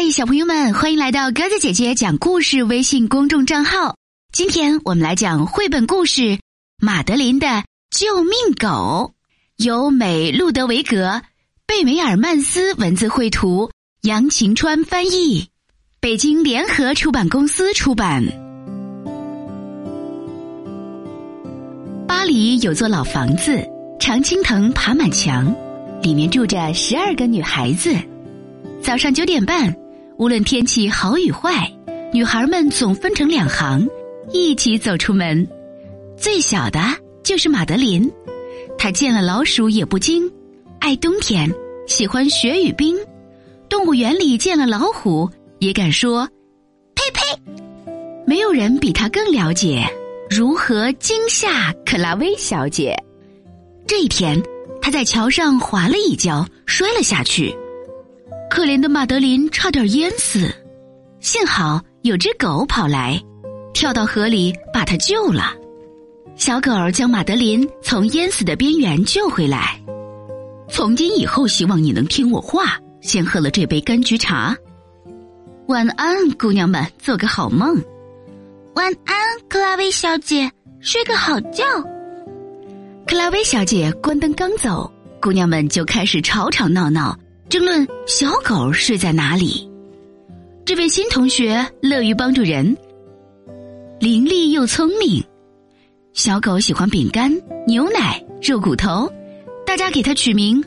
嗨，小朋友们，欢迎来到鸽子姐姐讲故事微信公众账号。今天我们来讲绘本故事《马德琳的救命狗》，由美路德维格、贝梅尔曼斯文字绘图，杨晴川翻译，北京联合出版公司出版。巴黎有座老房子，常青藤爬满墙，里面住着十二个女孩子。早上九点半，无论天气好与坏，女孩们总分成两行，一起走出门。最小的就是马德琳，她见了老鼠也不惊，爱冬天，喜欢雪与冰。动物园里见了老虎也敢说“呸呸”。没有人比她更了解如何惊吓克拉薇小姐。这一天，她在桥上滑了一跤，摔了下去。可怜的马德琳差点淹死，幸好有只狗跑来，跳到河里把她救了。小狗儿将马德琳从淹死的边缘救回来。从今以后，希望你能听我话，先喝了这杯柑橘茶。晚安，姑娘们，做个好梦。晚安，克拉薇小姐，睡个好觉。克拉薇小姐关灯刚走，姑娘们就开始吵吵闹闹。争论小狗睡在哪里？这位新同学乐于帮助人，伶俐又聪明。小狗喜欢饼干、牛奶、肉骨头，大家给它取名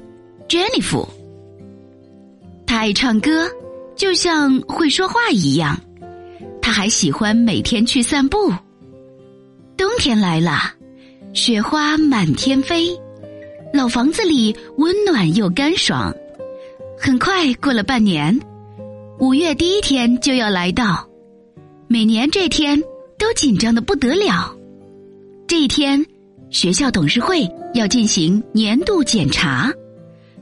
Jennifer。它爱唱歌，就像会说话一样。它还喜欢每天去散步。冬天来了，雪花满天飞，老房子里温暖又干爽。很快过了半年，五月第一天就要来到，每年这天都紧张的不得了。这一天，学校董事会要进行年度检查，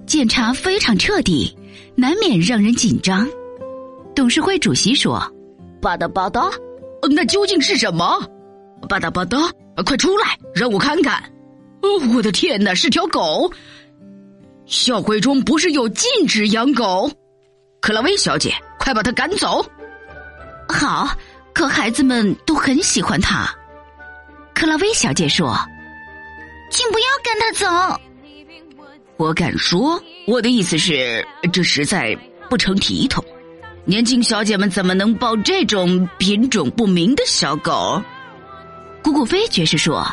检查非常彻底，难免让人紧张。董事会主席说：“吧嗒吧嗒，那究竟是什么？吧嗒吧嗒，快出来，让我看看。哦，我的天哪，是条狗！”校规中不是有禁止养狗？克拉薇小姐，快把它赶走！好，可孩子们都很喜欢它。克拉薇小姐说：“请不要赶它走。”我敢说，我的意思是，这实在不成体统。年轻小姐们怎么能抱这种品种不明的小狗？姑姑飞爵士说：“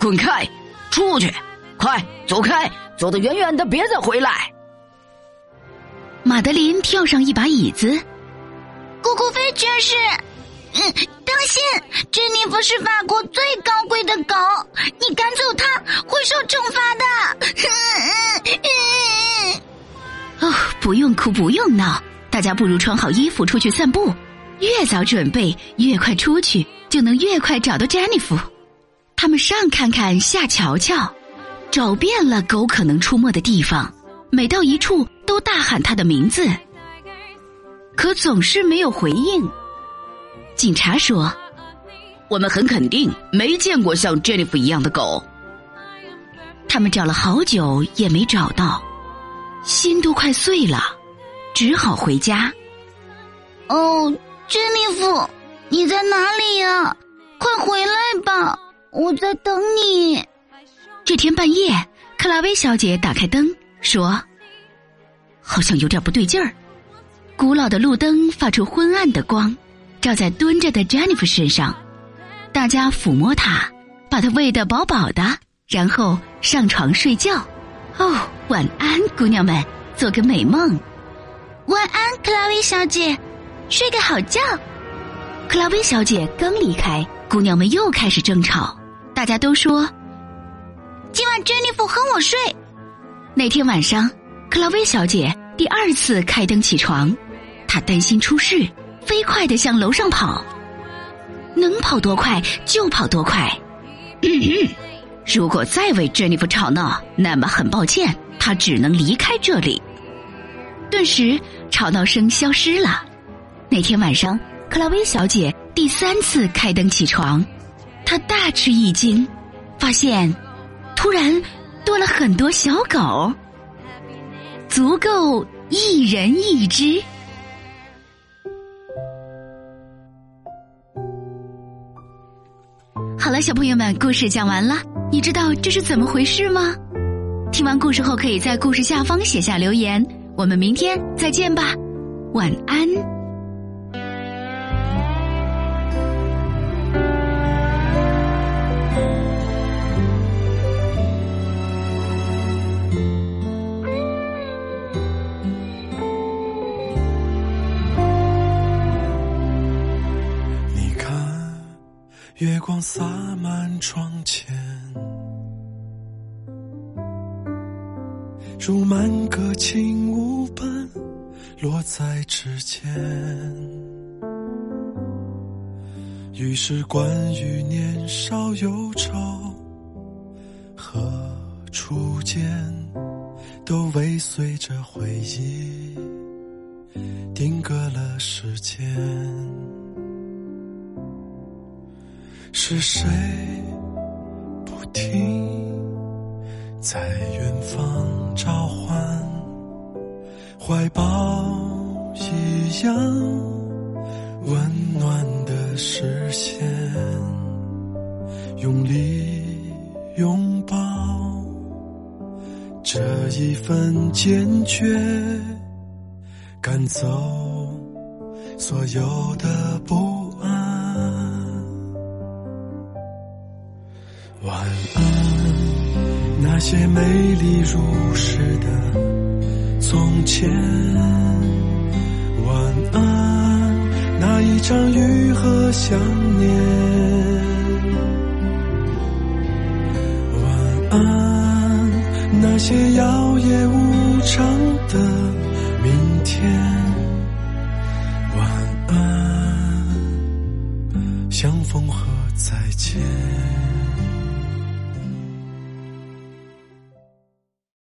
滚开，出去，快走开！”走得远远的，别再回来。马德琳跳上一把椅子，姑姑飞爵士，嗯，当心，珍妮弗是法国最高贵的狗，你赶走它会受惩罚的。哦，不用哭，不用闹，大家不如穿好衣服出去散步，越早准备，越快出去，就能越快找到詹妮弗。他们上看看，下瞧瞧。找遍了狗可能出没的地方，每到一处都大喊它的名字，可总是没有回应。警察说：“我们很肯定没见过像 Jennifer 一样的狗。”他们找了好久也没找到，心都快碎了，只好回家。哦，珍妮弗，你在哪里呀？快回来吧，我在等你。这天半夜，克拉薇小姐打开灯，说：“好像有点不对劲儿。”古老的路灯发出昏暗的光，照在蹲着的 Jennifer 身上。大家抚摸她，把她喂得饱饱的，然后上床睡觉。哦，晚安，姑娘们，做个美梦。晚安，克拉薇小姐，睡个好觉。克拉薇小姐刚离开，姑娘们又开始争吵。大家都说。今晚珍妮弗和我睡。那天晚上，克劳薇小姐第二次开灯起床，她担心出事，飞快的向楼上跑，能跑多快就跑多快。如果再为珍妮弗吵闹，那么很抱歉，她只能离开这里。顿时，吵闹声消失了。那天晚上，克劳薇小姐第三次开灯起床，她大吃一惊，发现。突然多了很多小狗。足够一人一只。好了小朋友们故事讲完了你知道这是怎么回事吗？听完故事后可以在故事下方写下留言。我们明天再见吧。晚安。洒满窗前，如满个轻舞般落在指尖。于是，关于年少忧愁和初见，都尾随着回忆定格了时间。是谁不停在远方召唤？怀抱一样温暖的视线，用力拥抱这一份坚决，赶走所有的不。晚安，那些美丽如诗的从前。晚安，那一场雨和想念。晚安，那些遥